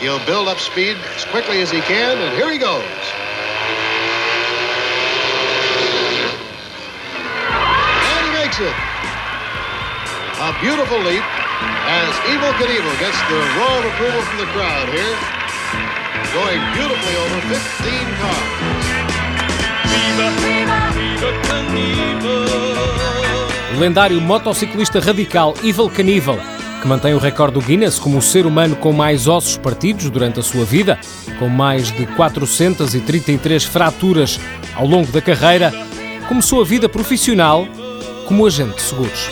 He'll build up speed as quickly as he can, and here he goes. And he makes it. A beautiful leap as Evel Knievel gets the roar of approval from the crowd here. Going beautifully over 15 cars. O lendário motociclista radical Evil Knievel, que mantém o recorde do Guinness como o ser humano com mais ossos partidos durante a sua vida, com mais de 433 fraturas ao longo da carreira, começou a vida profissional como agente de seguros.